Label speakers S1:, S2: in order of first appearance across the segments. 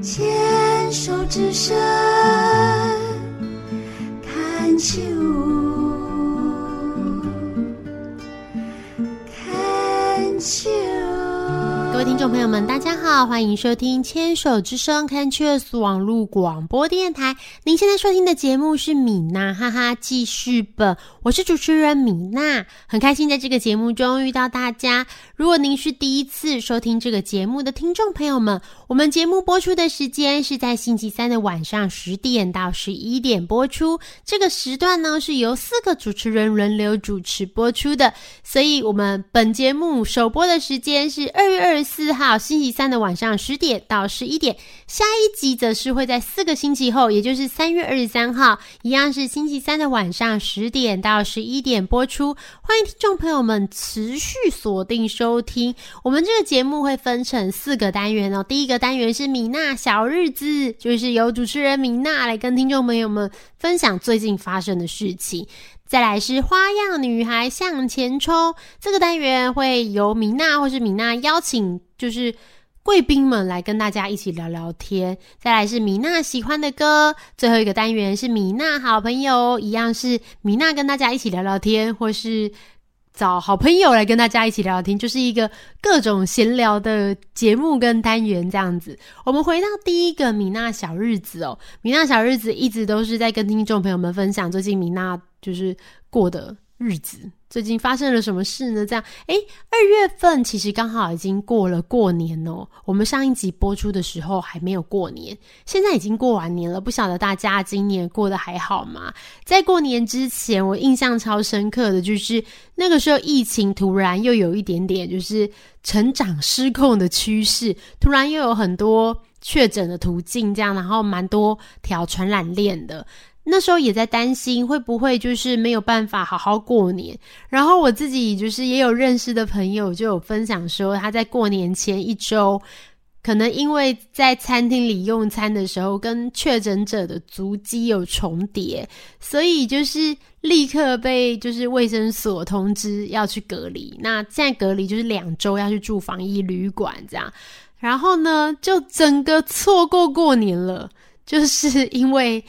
S1: 牵手之声看秋，看秋。
S2: 各位听众朋友们，大家好，欢迎收听《牵手之声》看 Cheers 网络广播电台。您现在收听的节目是米娜哈哈记事本，我是主持人米娜，很开心在这个节目中遇到大家。如果您是第一次收听这个节目的听众朋友们，我们节目播出的时间是在星期三的晚上十点到十一点播出。这个时段呢是由四个主持人轮流主持播出的，所以我们本节目首播的时间是二月二十四号星期三的晚上十点到十一点。下一集则是会在四个星期后，也就是三月二十三号，一样是星期三的晚上十点到十一点播出。欢迎听众朋友们持续锁定收收听。我们这个节目会分成四个单元哦。第一个单元是米娜小日子，就是由主持人米娜来跟听众朋友们分享最近发生的事情。再来是花样女孩向前冲，这个单元会由米娜或是米娜邀请，就是贵宾们来跟大家一起聊聊天。再来是米娜喜欢的歌，最后一个单元是米娜好朋友，一样是米娜跟大家一起聊聊天，或是找好朋友来跟大家一起聊聊天，就是一个各种闲聊的节目跟单元这样子。我们回到第一个米娜小日子哦，米娜小日子一直都是在跟听众朋友们分享最近米娜就是过的日子。最近发生了什么事呢？这样，诶，二月份其实刚好已经过了过年哦。我们上一集播出的时候还没有过年，现在已经过完年了。不晓得大家今年过得还好吗？在过年之前，我印象超深刻的就是那个时候疫情突然又有一点点就是成长失控的趋势，突然又有很多确诊的途径，这样，然后蛮多条传染链的。那时候也在担心会不会就是没有办法好好过年，然后我自己就是也有认识的朋友就有分享说，他在过年前一周，可能因为在餐厅里用餐的时候跟确诊者的足迹有重叠，所以就是立刻被就是卫生所通知要去隔离。那现在隔离就是两周要去住防疫旅馆这样，然后呢就整个错过过年了，就是因为。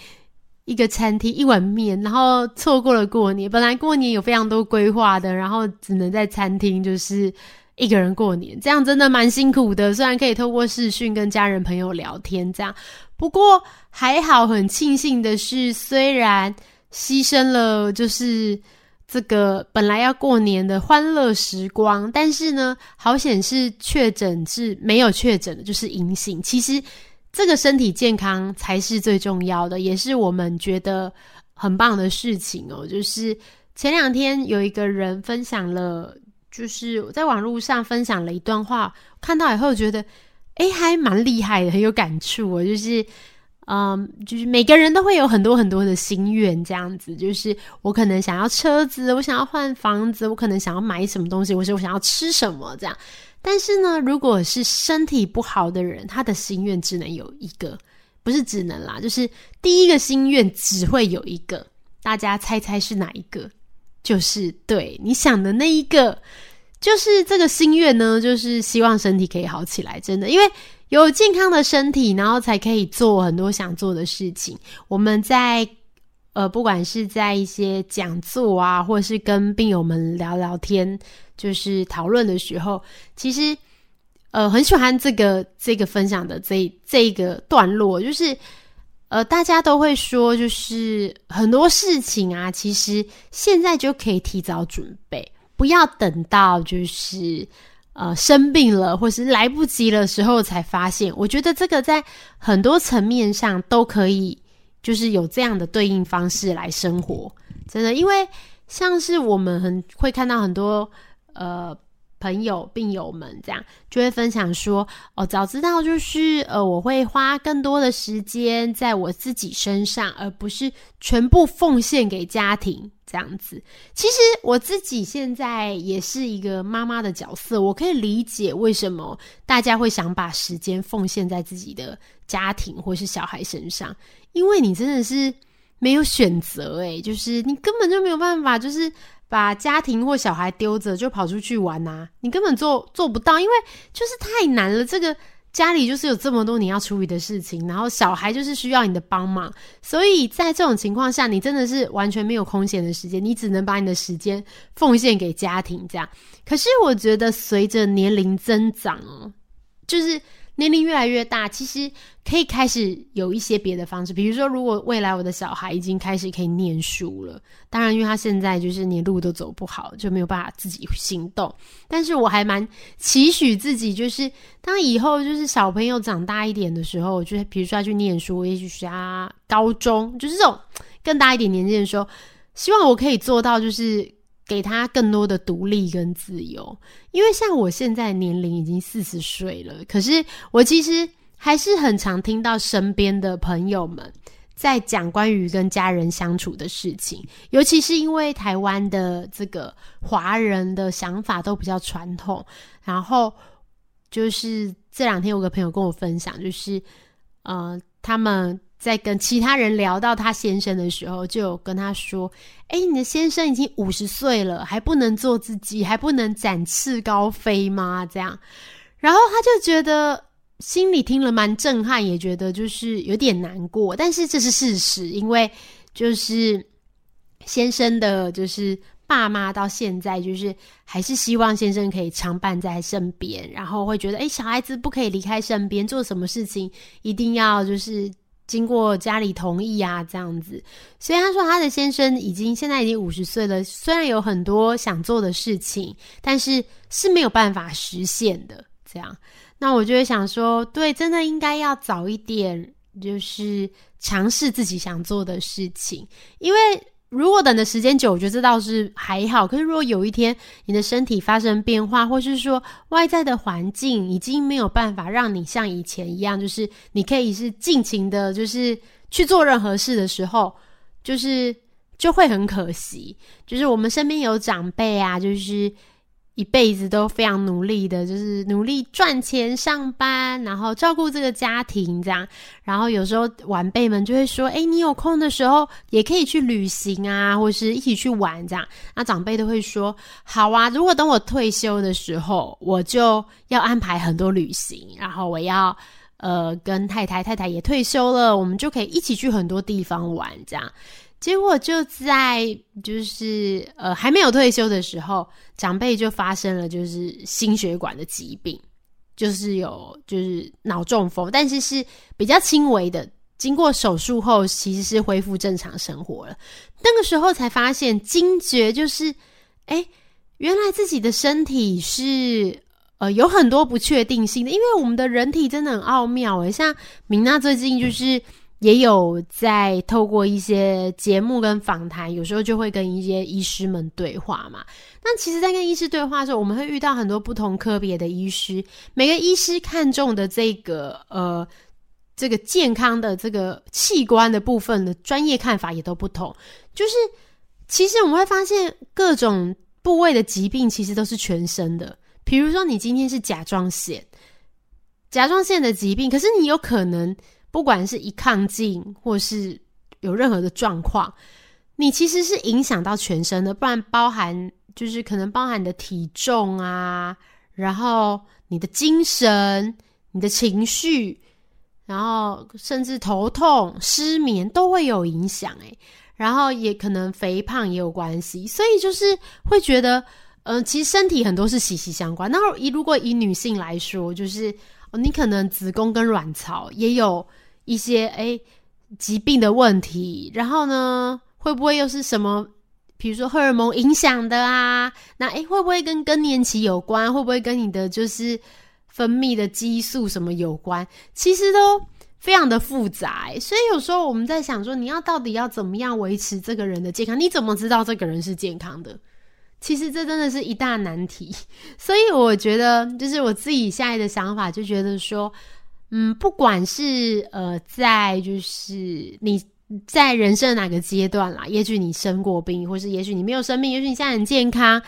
S2: 一个餐厅一碗面，然后错过了过年。本来过年有非常多规划的，然后只能在餐厅就是一个人过年，这样真的蛮辛苦的。虽然可以透过视讯跟家人朋友聊天，这样不过还好，很庆幸的是，虽然牺牲了就是这个本来要过年的欢乐时光，但是呢，好险是确诊是没有确诊的，就是阴性。其实。这个身体健康才是最重要的，也是我们觉得很棒的事情哦。就是前两天有一个人分享了，就是在网络上分享了一段话，看到以后觉得，哎，还蛮厉害的，很有感触哦。就是，嗯，就是每个人都会有很多很多的心愿，这样子。就是我可能想要车子，我想要换房子，我可能想要买什么东西，或是我想要吃什么，这样。但是呢，如果是身体不好的人，他的心愿只能有一个，不是只能啦，就是第一个心愿只会有一个。大家猜猜是哪一个？就是对你想的那一个，就是这个心愿呢，就是希望身体可以好起来。真的，因为有健康的身体，然后才可以做很多想做的事情。我们在。呃，不管是在一些讲座啊，或是跟病友们聊聊天，就是讨论的时候，其实呃很喜欢这个这个分享的这这个段落，就是呃大家都会说，就是很多事情啊，其实现在就可以提早准备，不要等到就是呃生病了或是来不及的时候才发现。我觉得这个在很多层面上都可以。就是有这样的对应方式来生活，真的，因为像是我们很会看到很多呃朋友病友们这样，就会分享说，哦，早知道就是呃，我会花更多的时间在我自己身上，而不是全部奉献给家庭这样子。其实我自己现在也是一个妈妈的角色，我可以理解为什么大家会想把时间奉献在自己的家庭或是小孩身上。因为你真的是没有选择，诶，就是你根本就没有办法，就是把家庭或小孩丢着就跑出去玩呐，你根本做做不到，因为就是太难了，这个。家里就是有这么多你要处理的事情，然后小孩就是需要你的帮忙，所以在这种情况下，你真的是完全没有空闲的时间，你只能把你的时间奉献给家庭这样。可是我觉得随着年龄增长哦，就是。年龄越来越大，其实可以开始有一些别的方式，比如说，如果未来我的小孩已经开始可以念书了，当然，因为他现在就是连路都走不好，就没有办法自己行动。但是我还蛮期许自己，就是当以后就是小朋友长大一点的时候，就是比如说他去念书，也许是他高中，就是这种更大一点年纪的时候，希望我可以做到，就是。给他更多的独立跟自由，因为像我现在年龄已经四十岁了，可是我其实还是很常听到身边的朋友们在讲关于跟家人相处的事情，尤其是因为台湾的这个华人的想法都比较传统，然后就是这两天有个朋友跟我分享，就是呃他们。在跟其他人聊到他先生的时候，就有跟他说：“哎，你的先生已经五十岁了，还不能做自己，还不能展翅高飞吗？”这样，然后他就觉得心里听了蛮震撼，也觉得就是有点难过。但是这是事实，因为就是先生的，就是爸妈到现在就是还是希望先生可以常伴在身边，然后会觉得哎，小孩子不可以离开身边，做什么事情一定要就是。经过家里同意啊，这样子，所以他说他的先生已经现在已经五十岁了，虽然有很多想做的事情，但是是没有办法实现的。这样，那我就会想说，对，真的应该要早一点，就是尝试自己想做的事情，因为。如果等的时间久，我觉得这倒是还好。可是如果有一天你的身体发生变化，或是说外在的环境已经没有办法让你像以前一样，就是你可以是尽情的，就是去做任何事的时候，就是就会很可惜。就是我们身边有长辈啊，就是。一辈子都非常努力的，就是努力赚钱、上班，然后照顾这个家庭，这样。然后有时候晚辈们就会说：“哎，你有空的时候也可以去旅行啊，或是一起去玩这样。”那长辈都会说：“好啊，如果等我退休的时候，我就要安排很多旅行，然后我要呃跟太太，太太也退休了，我们就可以一起去很多地方玩这样。”结果就在就是呃还没有退休的时候，长辈就发生了就是心血管的疾病，就是有就是脑中风，但是是比较轻微的。经过手术后，其实是恢复正常生活了。那个时候才发现惊觉，就是哎，原来自己的身体是呃有很多不确定性的，因为我们的人体真的很奥妙诶，像明娜最近就是。也有在透过一些节目跟访谈，有时候就会跟一些医师们对话嘛。那其实，在跟医师对话的时候，我们会遇到很多不同科别的医师，每个医师看中的这个呃这个健康的这个器官的部分的专业看法也都不同。就是其实我们会发现，各种部位的疾病其实都是全身的。比如说，你今天是甲状腺，甲状腺的疾病，可是你有可能。不管是一亢进，或是有任何的状况，你其实是影响到全身的。不然包含就是可能包含你的体重啊，然后你的精神、你的情绪，然后甚至头痛、失眠都会有影响。诶，然后也可能肥胖也有关系，所以就是会觉得，嗯，其实身体很多是息息相关。那以如果以女性来说，就是你可能子宫跟卵巢也有。一些诶疾病的问题，然后呢，会不会又是什么？比如说荷尔蒙影响的啊？那诶会不会跟更年期有关？会不会跟你的就是分泌的激素什么有关？其实都非常的复杂。所以有时候我们在想说，你要到底要怎么样维持这个人的健康？你怎么知道这个人是健康的？其实这真的是一大难题。所以我觉得，就是我自己现在的想法，就觉得说。嗯，不管是呃，在就是你在人生的哪个阶段啦，也许你生过病，或是也许你没有生病，也许你现在很健康，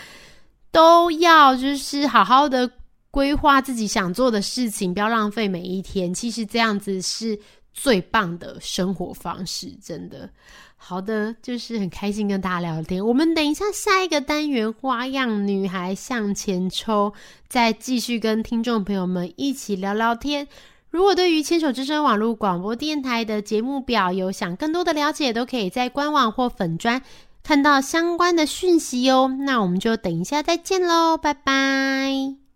S2: 都要就是好好的规划自己想做的事情，不要浪费每一天。其实这样子是最棒的生活方式，真的。好的，就是很开心跟大家聊天。我们等一下下一个单元《花样女孩向前冲》，再继续跟听众朋友们一起聊聊天。如果对于千手之声网络广播电台的节目表有想更多的了解，都可以在官网或粉专看到相关的讯息哦。那我们就等一下再见喽，拜拜。